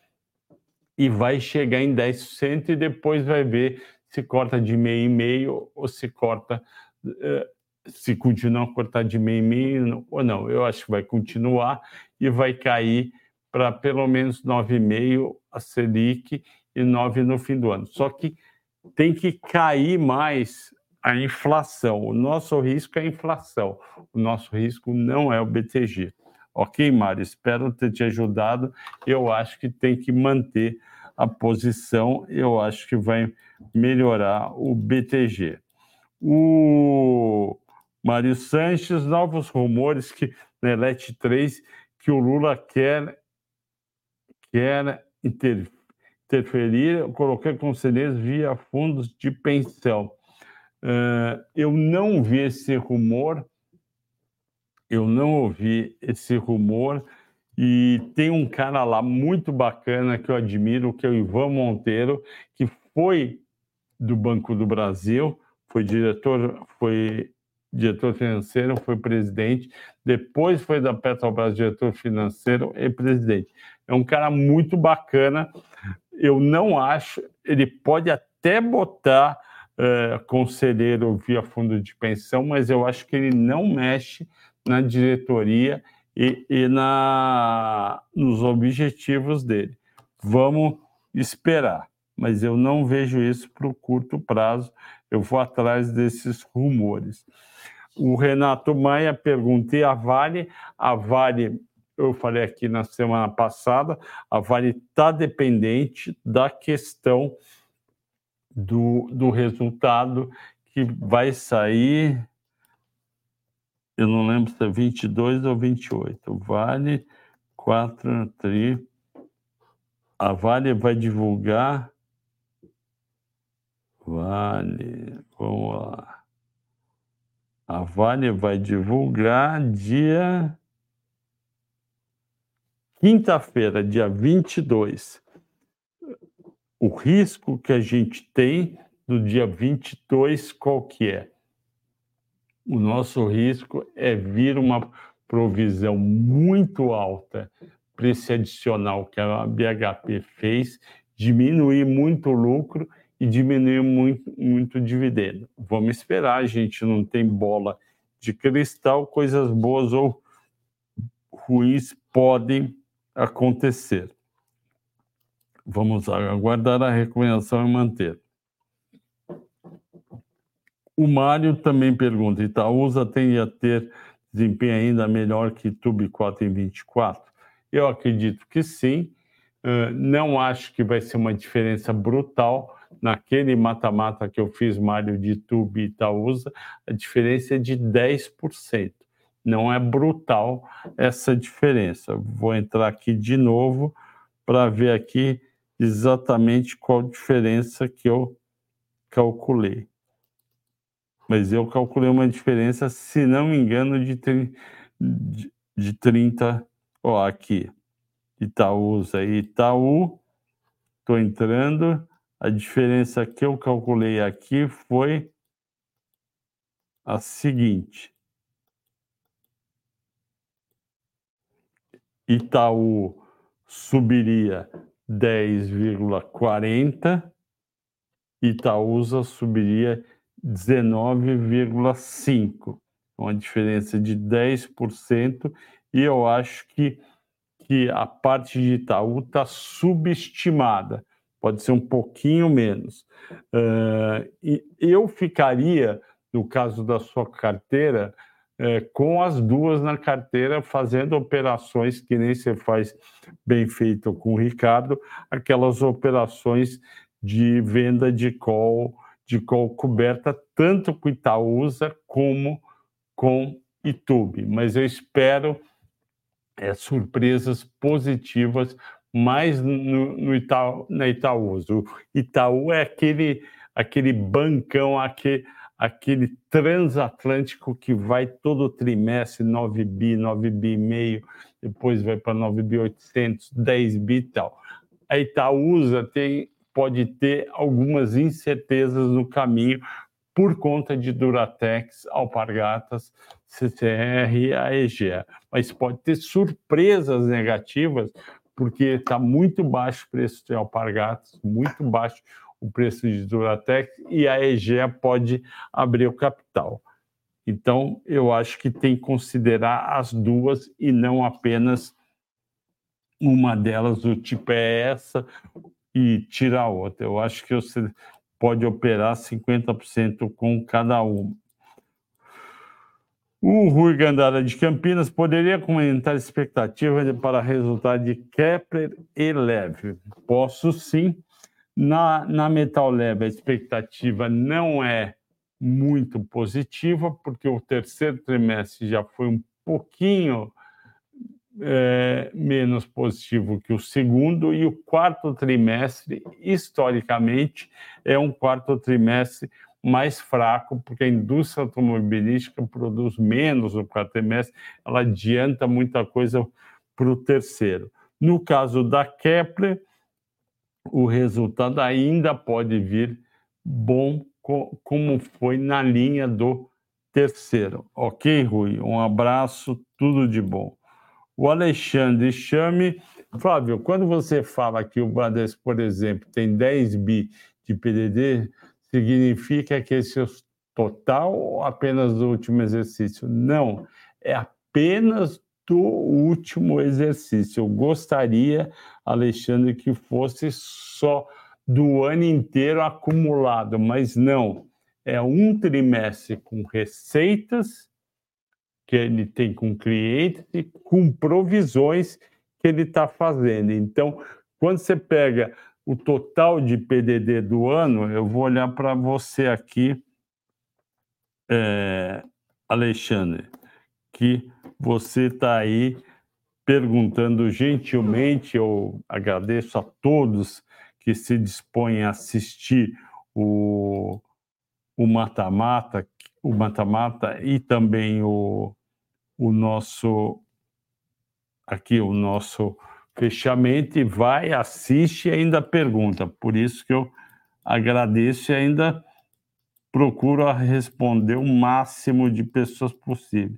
e vai chegar em 10% e depois vai ver se corta de meio e meio ou se corta uh, se continua a cortar de meio e meio ou não. Eu acho que vai continuar e vai cair para pelo menos 9,5 a Selic e 9 no fim do ano. Só que tem que cair mais a inflação. O nosso risco é a inflação. O nosso risco não é o BTG. Ok, Mário? Espero ter te ajudado. Eu acho que tem que manter a posição. Eu acho que vai melhorar o BTG. O Mário Sanches, novos rumores que na Elete 3 que o Lula quer quer inter, interferir, colocar conselheiros via fundos de pensão. Uh, eu não vi esse rumor, eu não ouvi esse rumor, e tem um cara lá muito bacana que eu admiro, que é o Ivan Monteiro, que foi do Banco do Brasil, foi diretor, foi diretor financeiro, foi presidente, depois foi da Petrobras diretor financeiro e presidente. É um cara muito bacana. Eu não acho, ele pode até botar uh, conselheiro via fundo de pensão, mas eu acho que ele não mexe na diretoria e, e na, nos objetivos dele. Vamos esperar, mas eu não vejo isso para o curto prazo. Eu vou atrás desses rumores. O Renato Maia pergunta: e a Vale? A Vale, eu falei aqui na semana passada, a Vale está dependente da questão do, do resultado que vai sair. Eu não lembro se é 22 ou 28. Vale 4 tri. A Vale vai divulgar. Vale, vamos lá. A Vale vai divulgar dia quinta-feira, dia 22. O risco que a gente tem do dia 22 qual que é? O nosso risco é vir uma provisão muito alta para esse adicional que a BHP fez, diminuir muito o lucro e diminuir muito, muito o dividendo. Vamos esperar, a gente não tem bola de cristal, coisas boas ou ruins podem acontecer. Vamos aguardar a recomendação e manter. O Mário também pergunta: Itaúsa tende a ter desempenho ainda melhor que Tube 4 em 24? Eu acredito que sim. Não acho que vai ser uma diferença brutal, naquele mata-mata que eu fiz, Mário de Tube e Itaúsa, a diferença é de 10%. Não é brutal essa diferença. Vou entrar aqui de novo para ver aqui exatamente qual diferença que eu calculei. Mas eu calculei uma diferença, se não me engano, de, de, de 30. Ó, aqui. Itaúsa e Itaú. Estou entrando. A diferença que eu calculei aqui foi a seguinte. Itaú subiria 10,40, Itaúsa subiria 19,5, uma diferença de 10%, e eu acho que, que a parte de Itaú está subestimada, pode ser um pouquinho menos. Uh, eu ficaria, no caso da sua carteira, é, com as duas na carteira, fazendo operações que nem você faz bem feito com o Ricardo, aquelas operações de venda de call, de call coberta, tanto com Itaúsa como com YouTube. Mas eu espero é, surpresas positivas mais no, no Itaú, na Itaúsa. O Itaú é aquele, aquele bancão, aquele aquele transatlântico que vai todo trimestre 9 bi, 9 bi meio, depois vai para 9 bi 800, 10 bi e tal. A Itaúsa tem, pode ter algumas incertezas no caminho por conta de Duratex, Alpargatas, CCR e. Mas pode ter surpresas negativas, porque está muito baixo o preço de Alpargatas, muito baixo o preço de Duratex e a EGEA pode abrir o capital. Então, eu acho que tem que considerar as duas e não apenas uma delas, o tipo é essa e tira a outra. Eu acho que você pode operar 50% com cada uma. O Rui Gandara de Campinas poderia comentar expectativa para resultado de Kepler e Leve? Posso sim. Na, na Metal Lab, a expectativa não é muito positiva, porque o terceiro trimestre já foi um pouquinho é, menos positivo que o segundo, e o quarto trimestre, historicamente, é um quarto trimestre mais fraco, porque a indústria automobilística produz menos no quarto trimestre, ela adianta muita coisa para o terceiro. No caso da Kepler, o resultado ainda pode vir bom, como foi na linha do terceiro. Ok, Rui? Um abraço, tudo de bom. O Alexandre Chame. Flávio, quando você fala que o Bradesco, por exemplo, tem 10 bi de PDD, significa que esse é o total ou apenas do último exercício? Não, é apenas do último exercício. Eu gostaria, Alexandre, que fosse só do ano inteiro acumulado, mas não. É um trimestre com receitas que ele tem com clientes e com provisões que ele está fazendo. Então, quando você pega o total de PDD do ano, eu vou olhar para você aqui, é, Alexandre, que você está aí perguntando gentilmente. Eu agradeço a todos que se dispõem a assistir o mata-mata, o mata-mata e também o, o nosso aqui o nosso fechamento e vai, assiste e ainda pergunta. Por isso que eu agradeço e ainda procuro responder o máximo de pessoas possível.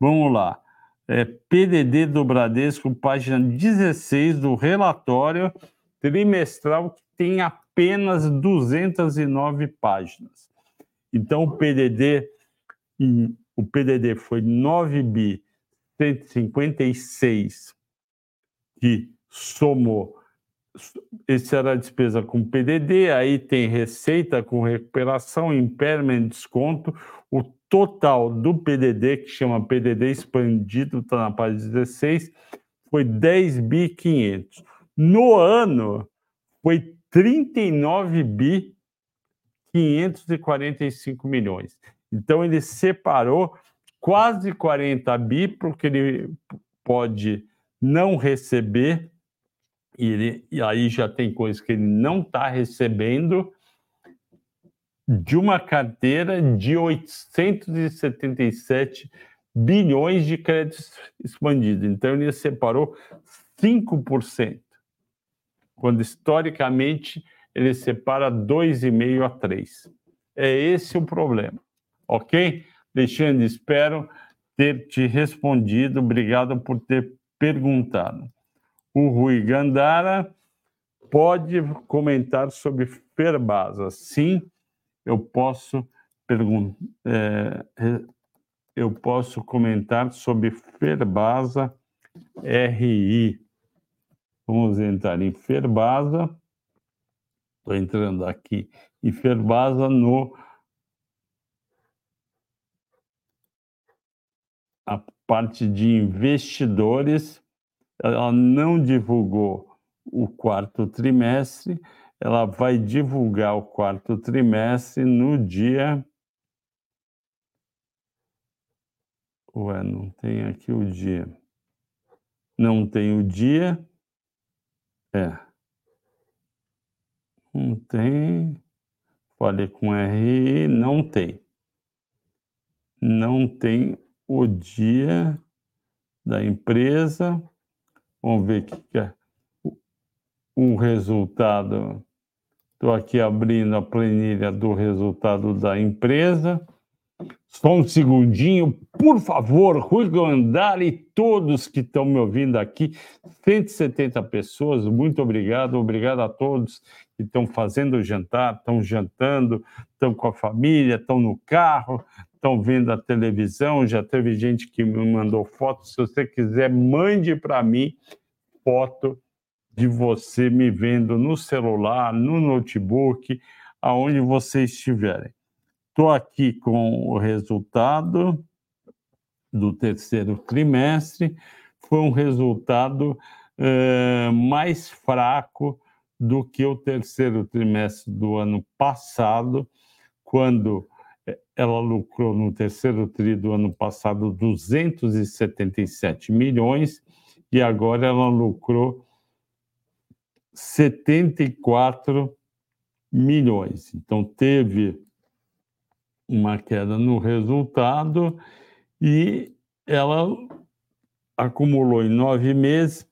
Vamos lá. É, PDD do Bradesco, página 16 do relatório trimestral, que tem apenas 209 páginas. Então, o PDD, o PDD foi 9 bi 156, que somou. Esse era a despesa com PDD, aí tem receita com recuperação, impairment, desconto. O total do PDD, que chama PDD expandido, está na página 16, foi 10 bi 500. No ano, foi 39 bi 545 milhões. Então, ele separou quase 40 bi, porque ele pode não receber, e, ele, e aí já tem coisas que ele não está recebendo, de uma carteira de 877 bilhões de créditos expandidos. Então, ele separou 5%, quando historicamente ele separa 2,5% a 3%. É esse o problema, ok? Alexandre, espero ter te respondido. Obrigado por ter perguntado. O Rui Gandara pode comentar sobre Ferbasa. Sim, eu posso perguntar. É, eu posso comentar sobre Ferbasa RI. Vamos entrar em Ferbasa. Estou entrando aqui em Ferbasa no a parte de investidores. Ela não divulgou o quarto trimestre, ela vai divulgar o quarto trimestre no dia. Ué, não tem aqui o dia. Não tem o dia. É. Não tem. Falei com RI, não tem. Não tem o dia da empresa. Vamos ver o que é o resultado. Estou aqui abrindo a planilha do resultado da empresa. Só um segundinho, por favor, Rui Gandara e todos que estão me ouvindo aqui, 170 pessoas, muito obrigado, obrigado a todos que estão fazendo o jantar, estão jantando, estão com a família, estão no carro, estão vendo a televisão, já teve gente que me mandou fotos, se você quiser, mande para mim foto de você me vendo no celular, no notebook, aonde vocês estiverem. Estou aqui com o resultado do terceiro trimestre. Foi um resultado eh, mais fraco do que o terceiro trimestre do ano passado, quando eh, ela lucrou no terceiro tri do ano passado 277 milhões e agora ela lucrou 74 milhões. Então teve uma queda no resultado e ela acumulou em nove meses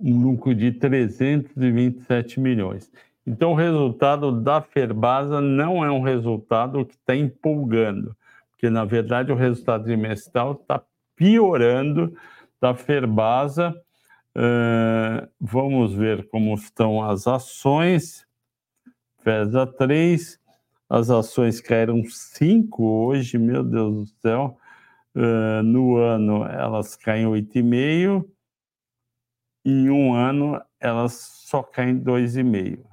um lucro de 327 milhões. Então, o resultado da Ferbasa não é um resultado que está empolgando, porque, na verdade, o resultado trimestral está piorando da Ferbasa. Uh, vamos ver como estão as ações. FESA 3, as ações caíram 5 hoje, meu Deus do céu. Uh, no ano elas caem 8,5. Em um ano elas só caem 2,5.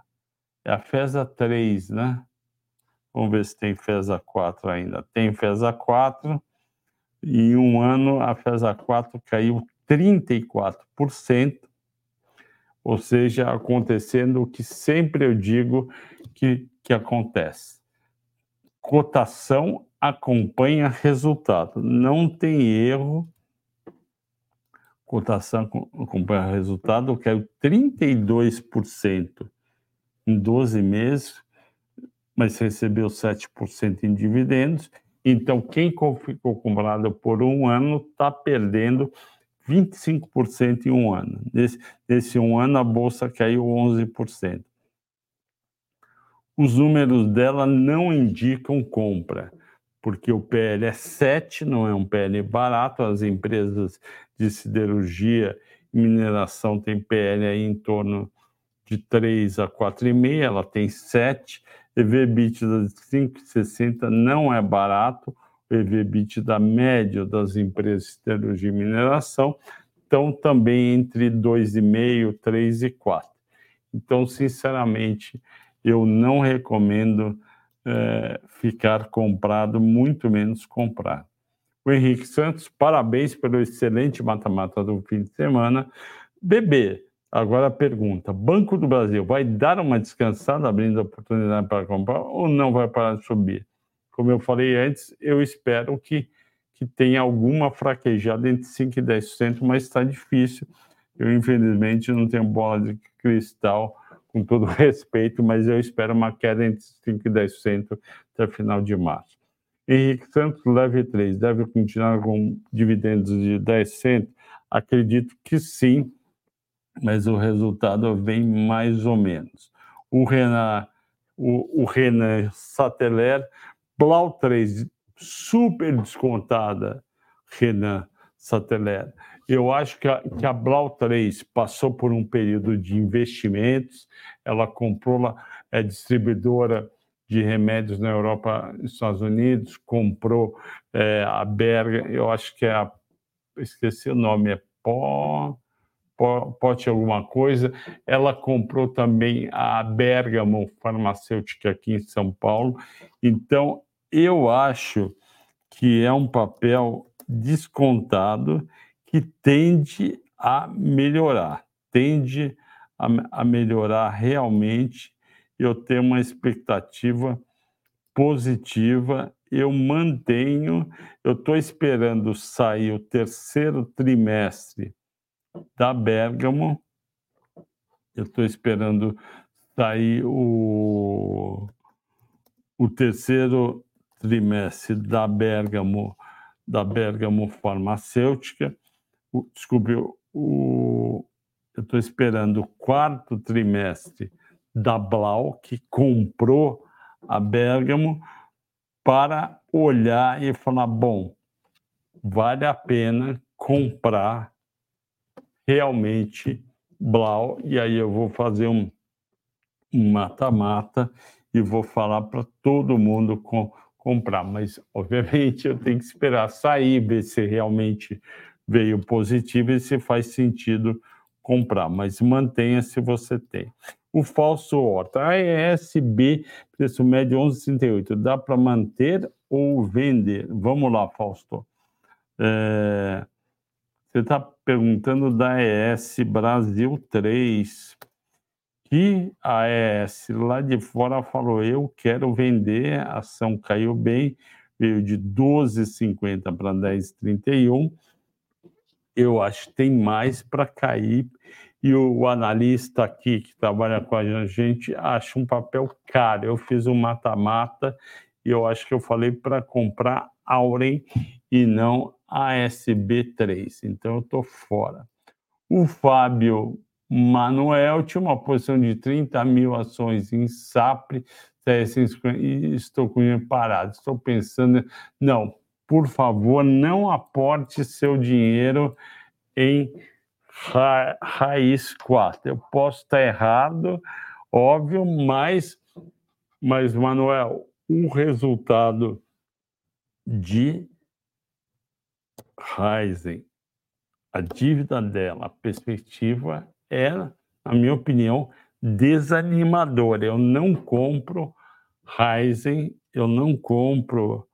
É a FESA 3, né? Vamos ver se tem FESA 4 ainda. Tem FESA 4. Em um ano a FESA 4 caiu 34%, ou seja, acontecendo o que sempre eu digo que, que acontece cotação acompanha resultado. Não tem erro. Cotação acompanha resultado, caiu 32% em 12 meses, mas recebeu 7% em dividendos. Então, quem ficou comprado por um ano está perdendo 25% em um ano. Nesse, nesse um ano, a bolsa caiu 11% os números dela não indicam compra, porque o PL é 7, não é um PL barato, as empresas de siderurgia e mineração têm PL aí em torno de 3 a 4,5, ela tem 7, EV/EBITDA de 5,60 não é barato, o EV/EBITDA médio das empresas de siderurgia e mineração estão também entre 2,5, 3 e 4. Então, sinceramente, eu não recomendo é, ficar comprado, muito menos comprar. O Henrique Santos, parabéns pelo excelente mata-mata do fim de semana. Bebê, agora a pergunta: Banco do Brasil vai dar uma descansada abrindo oportunidade para comprar ou não vai parar de subir? Como eu falei antes, eu espero que, que tenha alguma fraquejada entre 5% e 10%, mas está difícil. Eu, infelizmente, não tenho bola de cristal com todo respeito, mas eu espero uma queda entre 5% e 10% até final de março. Henrique Santos, leve 3, deve continuar com dividendos de 10 centos? Acredito que sim, mas o resultado vem mais ou menos. O Renan, o, o Renan Blau 3, super descontada, Renan Sateller. Eu acho que a, que a Blau 3 passou por um período de investimentos, ela comprou, é distribuidora de remédios na Europa e Estados Unidos, comprou é, a Berga, eu acho que é a, esqueci o nome, é Pó, Pó, Pote alguma coisa, ela comprou também a Bergamo Farmacêutica aqui em São Paulo, então eu acho que é um papel descontado que tende a melhorar, tende a, a melhorar realmente. Eu tenho uma expectativa positiva, eu mantenho, eu estou esperando sair o terceiro trimestre da Bergamo, eu estou esperando sair o, o terceiro trimestre da Bergamo, da Bergamo Farmacêutica. O, desculpe, o, eu estou esperando o quarto trimestre da Blau, que comprou a Bergamo, para olhar e falar: bom, vale a pena comprar realmente Blau, e aí eu vou fazer um mata-mata e vou falar para todo mundo com, comprar, mas obviamente eu tenho que esperar sair, ver se realmente veio positivo e se faz sentido comprar, mas mantenha se você tem. O falso horta, AESB, preço médio 11,38, dá para manter ou vender? Vamos lá, Fausto. É, você está perguntando da ES Brasil 3 que a AES lá de fora falou: eu quero vender, a ação caiu bem, veio de 12,50 para 10,31. Eu acho que tem mais para cair. E o analista aqui que trabalha com a gente acha um papel caro. Eu fiz um mata-mata e eu acho que eu falei para comprar Auren e não ASB3. Então eu estou fora. O Fábio Manuel tinha uma posição de 30 mil ações em SAPRE, e estou com dinheiro parado. Estou pensando, não, por favor, não aporte seu dinheiro em ra raiz 4. Eu posso estar errado, óbvio, mas, mas Manuel, o resultado de Ryzen, a dívida dela, a perspectiva era, na minha opinião, desanimadora. Eu não compro Ryzen, eu não compro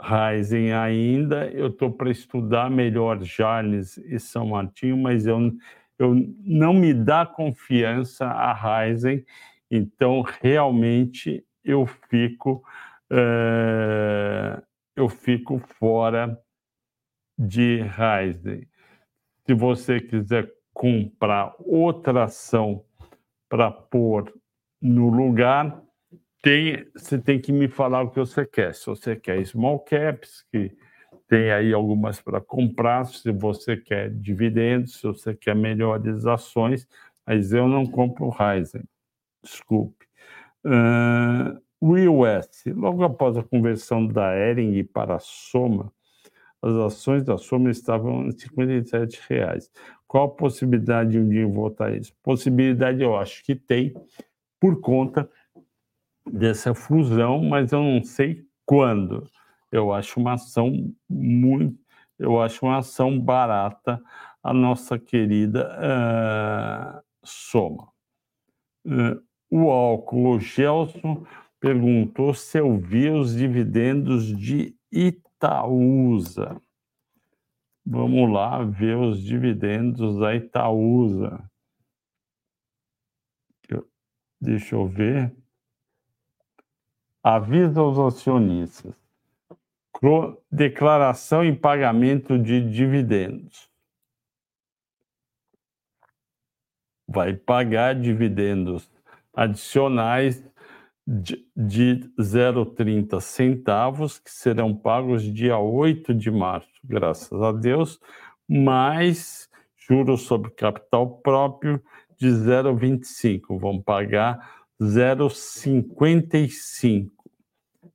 Ryzen ainda. Eu estou para estudar melhor Jales e São Martinho, mas eu, eu não me dá confiança a Ryzen. Então, realmente, eu fico, é, eu fico fora de Ryzen. Se você quiser comprar outra ação para pôr no lugar, tem, você tem que me falar o que você quer. Se você quer small caps, que tem aí algumas para comprar, se você quer dividendos, se você quer melhores ações, mas eu não compro Ryzen, desculpe. Uh, US, logo após a conversão da Ering para a Soma, as ações da Soma estavam em 57 reais. Qual a possibilidade de um dia voltar a isso? Possibilidade eu acho que tem, por conta dessa fusão, mas eu não sei quando. Eu acho uma ação muito, eu acho uma ação barata a nossa querida uh, Soma. Uh, o álcool, o Gelson perguntou se eu vi os dividendos de Itaúsa. Vamos lá ver os dividendos da Itaúsa. Deixa eu ver. Avisa aos acionistas. Declaração e pagamento de dividendos. Vai pagar dividendos adicionais de, de 0,30 centavos, que serão pagos dia 8 de março, graças a Deus, mais juros sobre capital próprio de 0,25. Vão pagar 0,55.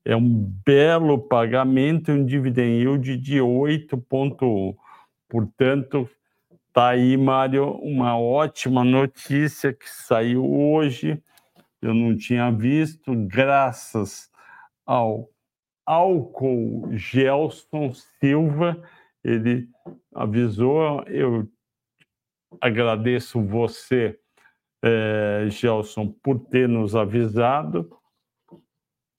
É um belo pagamento e um dividend yield de 8,1. Portanto, tá aí, Mário, uma ótima notícia que saiu hoje. Eu não tinha visto, graças ao Álcool Gelson Silva, ele avisou. Eu agradeço você, é, Gelson, por ter nos avisado.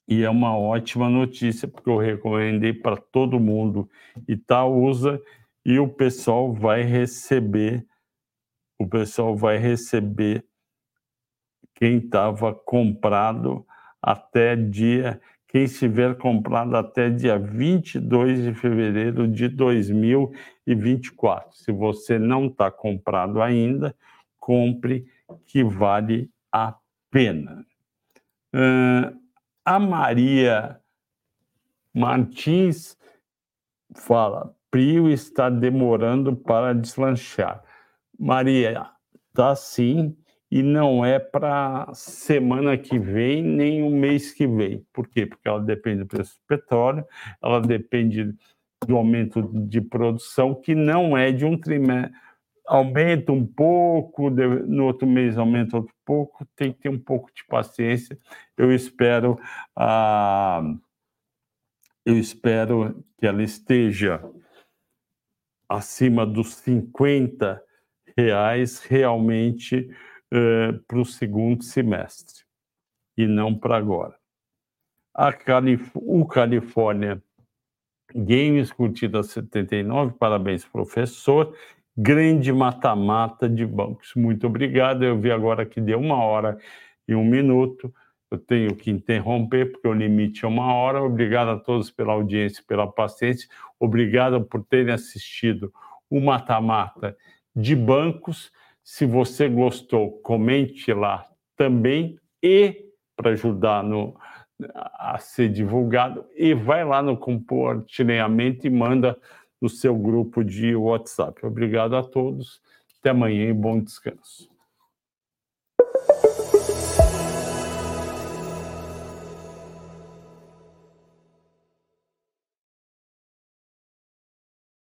E é uma ótima notícia, porque eu recomendei para todo mundo Itaúsa e o pessoal vai receber, o pessoal vai receber quem estava comprado até dia, quem estiver comprado até dia 22 de fevereiro de 2024. Se você não está comprado ainda, compre que vale a pena. Uh, a Maria Martins fala: Prio está demorando para deslanchar. Maria, tá sim, e não é para semana que vem nem o mês que vem. Por quê? Porque ela depende do preço do petróleo, ela depende do aumento de produção, que não é de um trimestre aumenta um pouco, no outro mês aumenta outro pouco, tem que ter um pouco de paciência. Eu espero, ah, eu espero que ela esteja acima dos 50 reais realmente eh, para o segundo semestre e não para agora. Calif o Califórnia Games curtida 79, parabéns professor grande mata-mata de bancos. Muito obrigado. Eu vi agora que deu uma hora e um minuto. Eu tenho que interromper, porque o limite é uma hora. Obrigado a todos pela audiência, pela paciência. Obrigado por terem assistido o mata-mata de bancos. Se você gostou, comente lá também e para ajudar no, a ser divulgado e vai lá no compartilhamento e manda no seu grupo de WhatsApp. Obrigado a todos. Até amanhã e bom descanso.